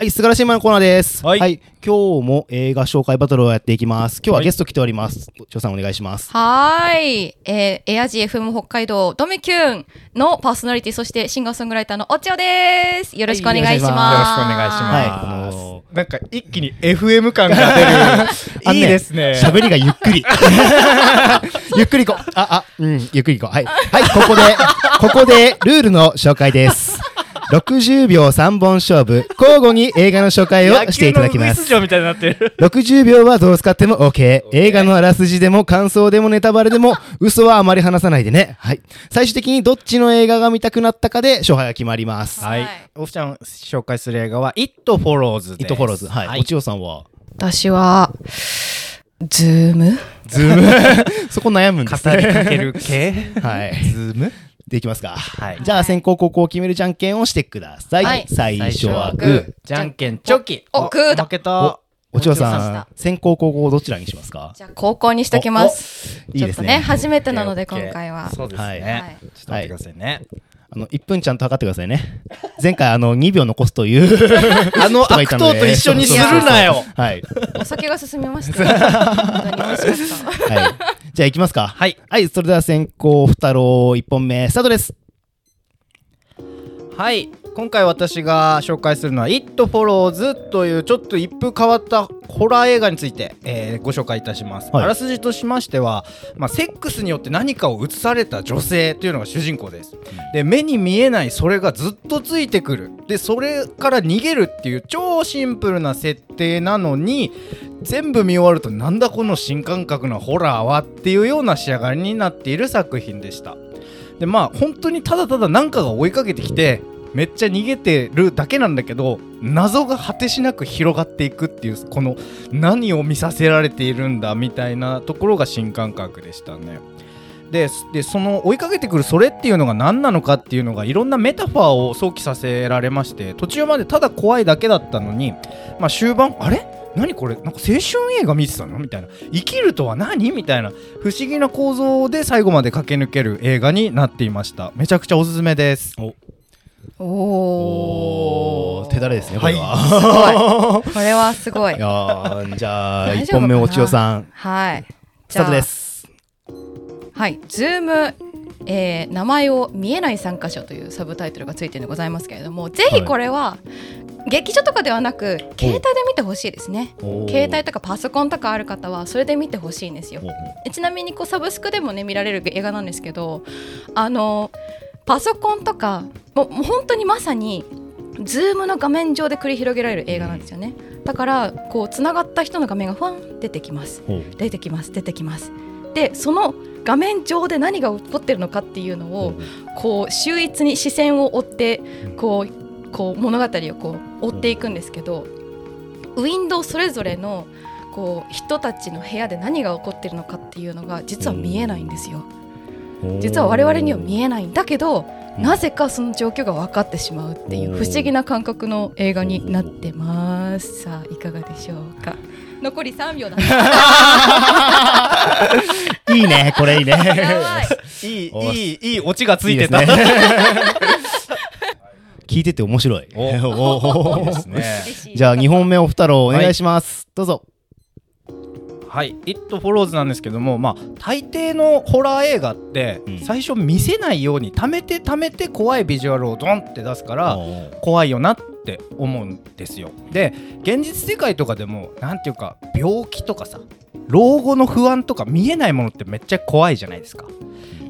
はい、素晴らしいマンのコーナーです。は、はいい今日も映画紹介バトルをやっていきます。今日はゲスト来ております。ちょさんお願いします。はーい。えー、エアジー FM 北海道ドミキュンのパーソナリティ、そしてシンガーソングライターのおちおです。よろしくお願いします。はいよろしくお願いします。はいあのなんか一気に FM 感が出る。いいですね。喋りがゆっくり。ゆっくりこう。あ、あ、うん、ゆっくりこう。はい。はい、ここで、ここでルールの紹介です。60秒3本勝負、交互に映画の紹介をしていただきますみたいになってる。60秒はどう使っても OK。映画のあらすじでも感想でもネタバレでも 嘘はあまり話さないでね。はい。最終的にどっちの映画が見たくなったかで勝敗が決まります。はいはい。おふちゃん紹介する映画は It Follows です。イットフォローズ。はい。はいおちよさんは？私は、ズーム？ズーム。そこ悩むんです語りかね。ける系？はい。ズーム？でいきますか？はいじゃあ先行後攻を決めるじゃんけんをしてください。はい最初はグーグ。じゃんけんチョキおグーだ負けたおちさん先行後攻どちらにしますか？じゃあ、高校にしときます。いいですねちょっとね、初めてなので、今回は。そうですはいねちょっと待ってくださいねあの、1分ちゃんと測ってくださいね。前回あの、2秒残すという あの悪党と一緒にするなよはい。お酒が進みました。本当に美味しかった。はい。じゃあ行きますか。はいはい、それでは先行、ふたろう1本目、スタートです。はい今回私が紹介するのは「It Follows」というちょっと一風変わったホラー映画について、えーご紹介いたします、はい。あらすじとしましては、まあ、セックスによって何かを移された女性というのが主人公です、で目に見えないそれがずっとついてくる。でそれから逃げるっていう超シンプルな設定なのに全部見終わるとなんだこの新感覚なホラーはっていうような仕上がりになっている作品でした。でまあ本当にただただ何かが追いかけてきてめっちゃ逃げてるだけなんだけど謎が果てしなく広がっていくっていうこの何を見させられているんだみたいなところが新感覚でしたね。でその追いかけてくるそれっていうのが何なのかっていうのがいろんなメタファーを想起させられまして途中までただ怖いだけだったのに、まあ、終盤あれ？何これ？なんか青春映画見てたの？みたいな。生きるとは何？みたいな不思議な構造で最後まで駆け抜ける映画になっていました。めちゃくちゃおすすめです。おー。手だれですね、これは。すごい。これはすごいい、。やーじゃあ、1大丈夫かな？本目、おちおさん、はい。スタートです。はい、ズーム、えー名前を見えない参加者というサブタイトルがついてるんでございますけれども、ぜひこれは、劇場とかではなく、携帯で見てほしいですね。携帯とかパソコンとかある方はそれで見てほしいんですよ。おちなみにこうサブスクでもね見られる映画なんですけどあのパソコンとかもう本当にまさにズームの画面上で繰り広げられる映画なんですよね。だからこうつながった人の画面がファン出てきます。出てきます。出てきます。でその画面上で何が起こってるのかっていうのをこう秀逸に視線を追ってこうこう物語をこう追っていくんですけどウィンドウそれぞれのこう人たちの部屋で何が起こってるのかっていうのが実は見えないんですよ。実は我々には見えないんだけどなぜかその状況が分かってしまうっていう不思議な感覚の映画になってます。さあいかがでしょうか？残り3秒だ。いいね、これいいね。い。いいおいいいいオチがついてた。いい 聞いてて面白い。おおいいですね。じゃあ2本目お二郎お願いします。どうぞ。はい「It Follows」なんですけどもまあ大抵のホラー映画ってうん。最初見せないように貯めて貯めて怖いビジュアルをドンって出すから怖いよなって思うんですよ。で現実世界とかでもなんていうか病気とかさ老後の不安とか見えないものってめっちゃ怖いじゃないですか。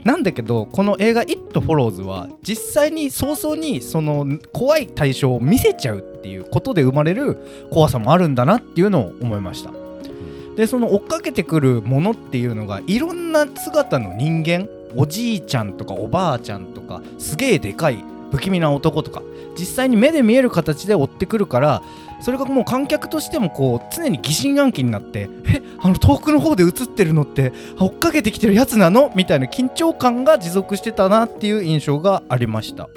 なんだけどこの映画「It Follows」は実際に早々にその怖い対象を見せちゃうっていうことで生まれる怖さもあるんだなっていうのを思いましたでその追っかけてくるものっていうのがいろんな姿の人間おじいちゃんとかおばあちゃんとかすげえでかい不気味な男とか実際に目で見える形で追ってくるからそれがもう観客としてもこう常に疑心暗鬼になってえあの遠くの方で映ってるのって追っかけてきてるやつなの？みたいな緊張感が持続してたなっていう印象がありました。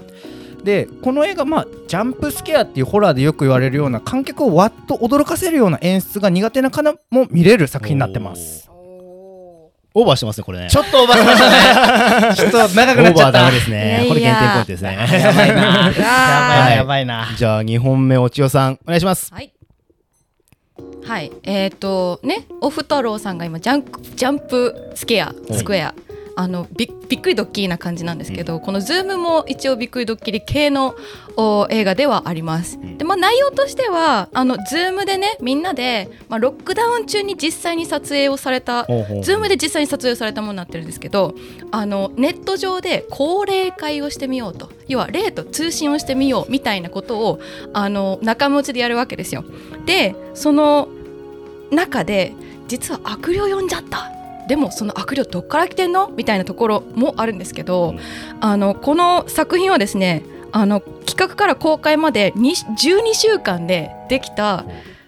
でこの映画まあジャンプスケアっていうホラーでよく言われるような観客をわっと驚かせるような演出が苦手な方も見れる作品になってます。オーバーしてますねこれね。ちょっとオーバーしましたね。ちょっと長オくなっちゃった。ーバーダメですねこれいやいや減点ポイントですね。やばいな。やばいな。はい。やばいなじゃあ2本目おちよさんお願いします。はい。はい、えっ、とね、オフ太郎さんが今ジャンクジャンプスケアスクエア、あのびびっくりドッキリな感じなんですけど、このズームも一応びっくりドッキリ系のお映画ではあります。んで、まあ内容としてはあのズームでねみんなでまあロックダウン中に実際に撮影をされたほうほうズームで実際に撮影されたものになってるんですけどあのネット上で高齢会をしてみようと要は霊と通信をしてみようみたいなことをあの仲間内でやるわけですよ。でその中で実は悪霊呼んじゃったでもその悪霊どっから来てんの？みたいなところもあるんですけど、うん。あのこの作品はですねあの企画から公開までに12週間でできた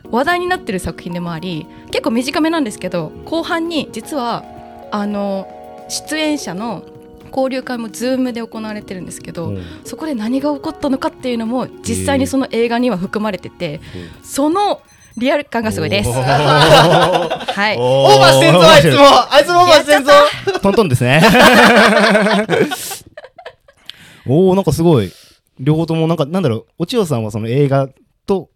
話題になってる作品でもあり結構短めなんですけど後半に実はあの出演者の交流会も Zoom で行われてるんですけど、うん。そこで何が起こったのかっていうのも実際にその映画には含まれてて、そのリアル感がすごいです。お はい。オーバーしてんぞあい。つもあいつもオーバーしてんぞ。トントンですねおおなんかすごい。両方ともなんかなんだろうお千代さんはその映画と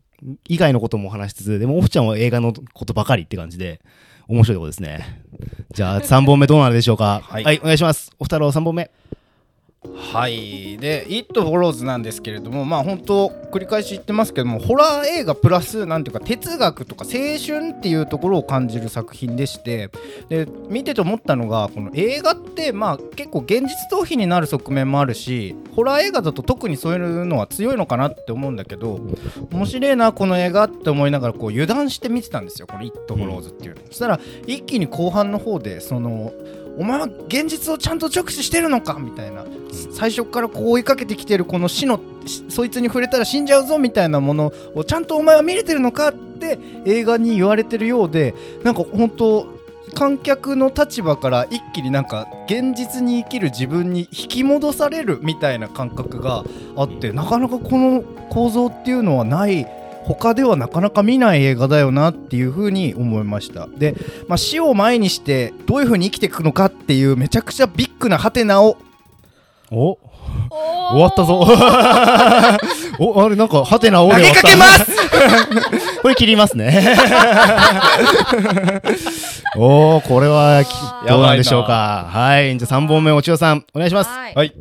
以外のことも話しつつでもオフちゃんは映画のことばかりって感じで面白いところですね。じゃあ3本目どうなるでしょうか？はい。はい、お願いします。お二郎3本目はい。で「It Follows」なんですけれどもまあ本当繰り返し言ってますけどもホラー映画プラスなんていうか哲学とか青春っていうところを感じる作品でしてで見てて思ったのがこの映画ってまあ結構現実逃避になる側面もあるしホラー映画だと特にそういうのは強いのかなって思うんだけど面白いなこの映画って思いながらこう油断して見てたんですよこの「It Follows」っていうの、そしたら一気に後半の方でそのお前は現実をちゃんと直視してるのかみたいな。最初からこう追いかけてきてるこの死のそいつに触れたら死んじゃうぞみたいなものをちゃんとお前は見れてるのかって映画に言われてるようでなんか本当観客の立場から一気になんか現実に生きる自分に引き戻されるみたいな感覚があってなかなかこの構造っていうのはない他ではなかなか見ない映画だよなっていうふうに思いました。で、まあ、死を前にしてどういうふうに生きていくのかっていうめちゃくちゃビッグなハテナをお。終わったぞ。おあれなんかハテナを投げかけます！これ切りますね。おおこれはどうなんでしょうか。はい。じゃあ3本目お千代さんお願いします。はい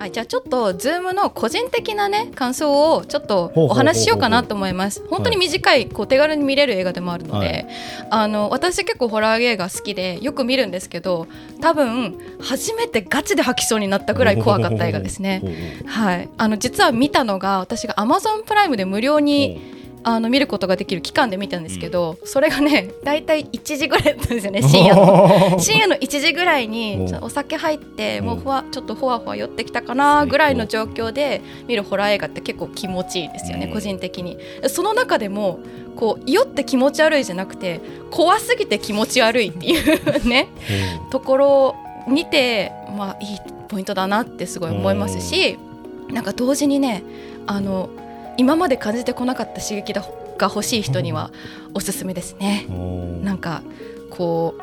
はいはい、じゃあちょっと Zoom の個人的なね感想をちょっとお話ししようかなと思います。本当に短いこう手軽に見れる映画でもあるので、はい。あの私結構ホラー映画好きでよく見るんですけど、多分初めてガチで吐きそうになったぐらい怖かった映画ですね。はい、あの実は見たのが私が Amazon プライムで無料にあの見ることができる期間で見たんですけど、それがね 大体1時ぐらいだったんですよね 深夜の。深夜の1時ぐらいにお酒入ってうん。もうふわちょっとほわほわ寄ってきたかなぐらいの状況で見るホラー映画って結構気持ちいいですよね、うん。個人的に。その中でもこう酔って気持ち悪いじゃなくて怖すぎて気持ち悪いっていうねところを見てまあいいポイントだなってすごい思いますしなんか同時にねあの今まで感じてこなかった刺激だが欲しい人にはおすすめですね。なんかこ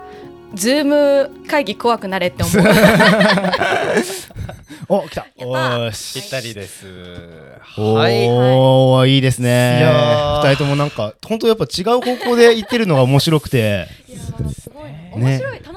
うズーム会議怖くなれって思う。お来た。やったおー。しぴったりです。おはい。ーいいですね。いやー。二人ともなんか本当やっぱ違う方向で行ってるのが面白くて。いやすごい。面白い、楽しいですね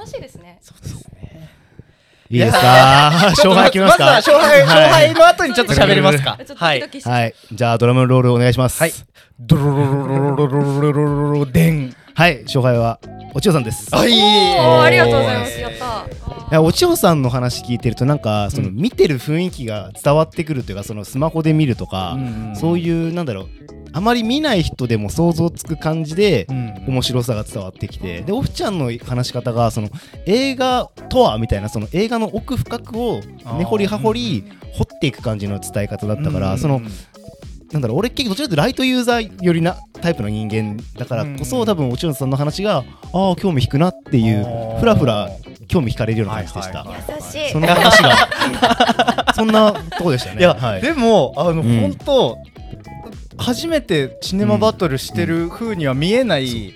いいですか？勝敗決めますか？まずは勝敗、はい。勝敗の後にちょっと喋りますか。はい。はい。じゃあドラムロールお願いします。はい。ドロロロロロロロロロロロデンはい勝敗はお千代さんですはいおーありがとうございますやったいやお千代さんの話聞いてるとなんかそのうん見てる雰囲気が伝わってくるというかそのスマホで見るとか、そういうなんだろうあまり見ない人でも想像つく感じでうん。面白さが伝わってきてでオフちゃんの話し方がその映画とはみたいなその映画の奥深くを根掘り葉掘り掘っていく感じの伝え方だったから、そのなんだろう俺結構どちらかというとライトユーザーよりなタイプの人間だからこそ、うん。多分おちろんさんの話がああ興味引くなっていうふらふら興味引かれるような感じでした、はいはい。優しい。その話が。そんなとこでしたね。いや、はい、でもあの、うん。本当初めてシネマバトルしてる風には見えない、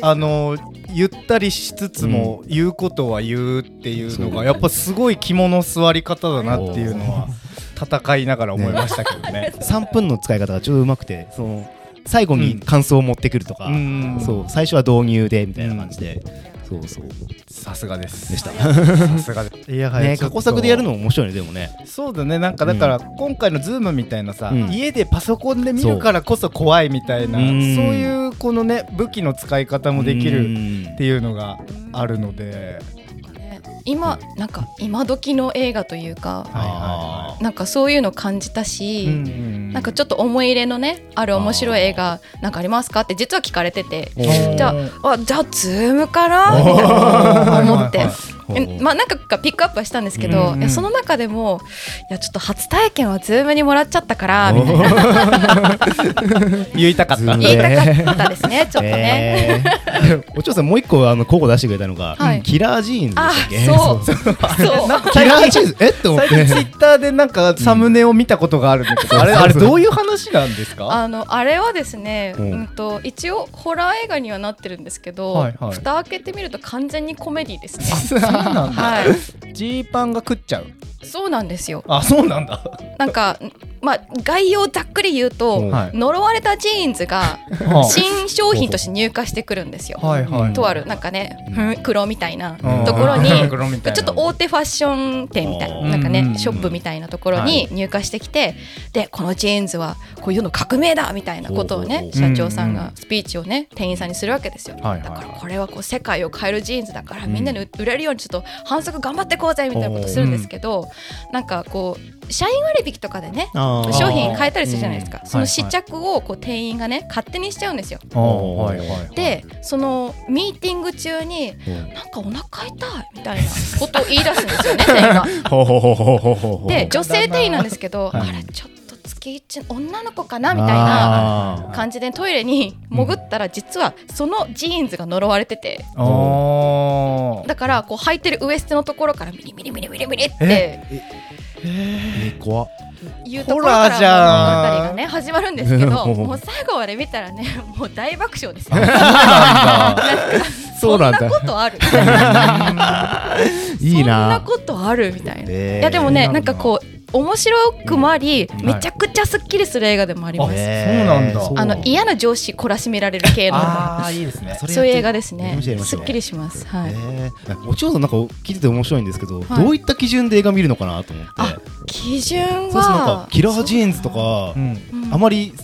あのゆったりしつつも言うことは言うっていうのがやっぱすごい肝の座り方だなっていうのは戦いながら思いましたけどね。3分の使い方がちょっとうまくてその最後に感想を持ってくるとか、うん。そう。最初は導入でみたいな感じで、そうそう。さすがです。でした。さすがです。いやね過去作でやるのも面白いねでもね。そうだねなんかだから今回のズームみたいなさ、うん。家でパソコンで見るからこそ怖いみたいなそそうういうこのね武器の使い方もできるるっていうのがあるので、今なんか今時の映画というかあなんかそういうの感じたし、うんうんなんかちょっと思い入れのねある面白い映画なんかありますか？って実は聞かれてて。じゃああじゃあズームかなみたいな思ってまあ何かかピックアップはしたんですけど、うん。うんいやその中でもいやちょっと初体験はズームにもらっちゃったからみたいな。言いたかった。言いたかったですねちょっとね。えー。おちよさんもう一個あの候補出してくれたのが、はい。キラージーンズであしたっけ？そう。そう。そう。キラージーンズ？え？って思って。最近ツイッターでなんかサムネを見たことがあるんだけど、あれあれどういう話なんですか？あのあれはですね、ううんん、と一応ホラー映画にはなってるんですけど、はいはい。蓋開けてみると完全にコメディですね。はい、ジーパンが食っちゃう。そうなんですよ。あそうなんだ。なんかまあ概要をざっくり言うと、うん。はい。呪われたジーンズが は新商品として入荷してくるんですよ。はいはい。とあるなんかね、黒みたいなうん。ところにちょっと大手ファッション店みたいななんかねショップみたいなところに入荷してきてでこのジーンズはこういうの革命だみたいなことをね社長さんがスピーチをね店員さんにするわけですよ。だからこれはこう世界を変えるジーンズだからみんなに売れるようにちょっと販促頑張ってこうぜみたいなことするんですけどなんかこう社員割引とかでね商品買えたりするじゃないですか。うん。その試着をこう店員がね勝手にしちゃうんですよ。あはいはいはい。でそのミーティング中にうん。なんかお腹痛いみたいなことを言い出すんですよね 店員が。で女性店員なんですけど、はい。あれちょっと月一女の子かなみたいなあ感じでトイレに潜ったら実はそのジーンズが呪われてて。あー。だからこう履いてるウエストのところからミリミリミリミリミリってーえ怖っ。いうところから物語がね始まるんですけどうん。もう最後まで見たらね もう大爆笑ですよ。そうなんだ。そんなことある？いいそんななことある？みたいな。えーいやでもねなんかこう面白くもあり、ん。めちゃくちゃすっきりする映画でもあります。そうなんだ。あの嫌な上司懲らしめられる系の。ああいいですね。そういう映画ですね。すっきりします。はい。えーお嬢さんなんか聞いてて面白いんですけど、はい。どういった基準で映画見るのかなと思って。あ基準そうそうなんかはキラージーンズとかあまり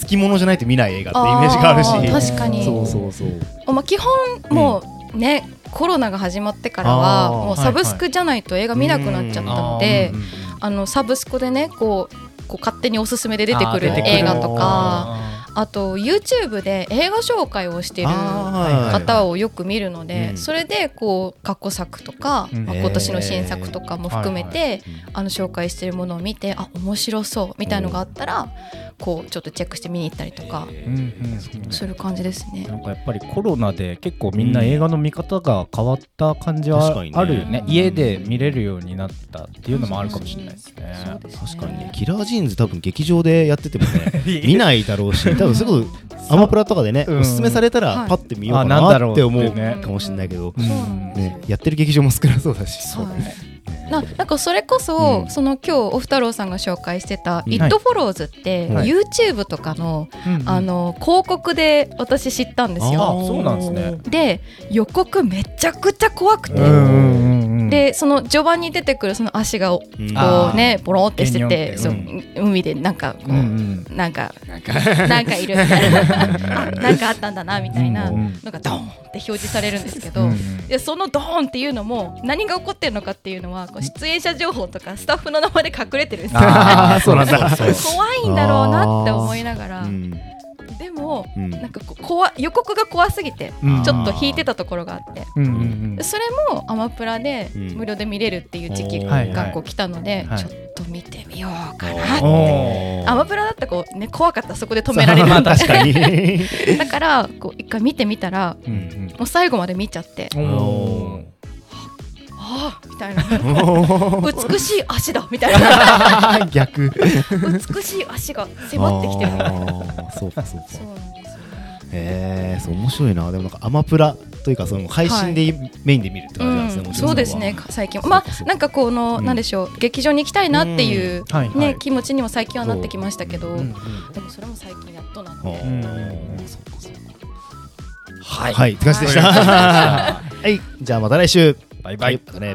好きものじゃないと見ない映画ってイメージがあるし。確かに。そうそうそう。まあ基本もうね、コロナが始まってからはもうサブスクじゃないと映画見なくなっちゃったので、うんあのサブスクでねこうこう勝手におすすめで出てくる映画とかああと YouTube で映画紹介をしている方をよく見るので、うん。それでこう過去作とか、うん。まあ今年の新作とかも含めて、あの紹介してるものを見てあ面白そうみたいのがあったらこうちょっとチェックして見に行ったりとかーうんうん。する感じですね。なんかやっぱりコロナで結構みんな映画の見方が変わった感じはあるよね。家で見れるようになったっていうのもあるかもしれないですね。確かにね。キラージーンズ多分劇場でやっててもね 見ないだろうし多分すぐ アマプラとかでねう。んおすすめされたはいらパッて見ようかあなんだなろうって思うかもしれないけど。ねやってる劇場も少なそうだし。はいななんかそれこそ、うん。その今日おふたろうさんが紹介してた「うん。It Follows」って、はい。YouTube とかの,、うんあの広告で私知ったんですよ。あそうなんですね。で予告めちゃくちゃ怖くて、でその序盤に出てくるその足がこうねボロンってしてててそう海でなんかこう、なんかなんか。いるみたいなあなんかあったんだなみたいなうん。のがドーンって表示されるんですけど、でそのドーンっていうのも何が起こってるのかっていうのはこう出演者情報とかスタッフの名前で隠れてるんですよ。怖いんだろうなって思いながら、うん。でもうんなんかこう怖予告が怖すぎてうん。ちょっと引いてたところがあって。それもアマプラでうん無料で見れるっていう時期はいがこう来たので、はいちょっと見てみようかな。おー。アマプラだったらこうね怖かったらそこで止められる。まあ確かに。だからこう一回見てみたらうんうん。もう最後まで見ちゃってああみたいな。美しい足だみたいな。逆。美しい足が迫ってきてるみたいなあーそうかそうか。そうなんですよ。ねへえそう面白いな。でもなんかアマプラというかその配信でメインで見るって感じなんですね、うんそうですね最近。まあなんかこの、うん。なんでしょう劇場に行きたいなっていう、うん。はいはい。ね気持ちにも最近はなってきましたけど、うんうんでもそれも最近やっとなんほうで、うんそうかそうか。はい。はいって感じでした。わかりましたはい。じゃあまた来週バイバイ。はい。またね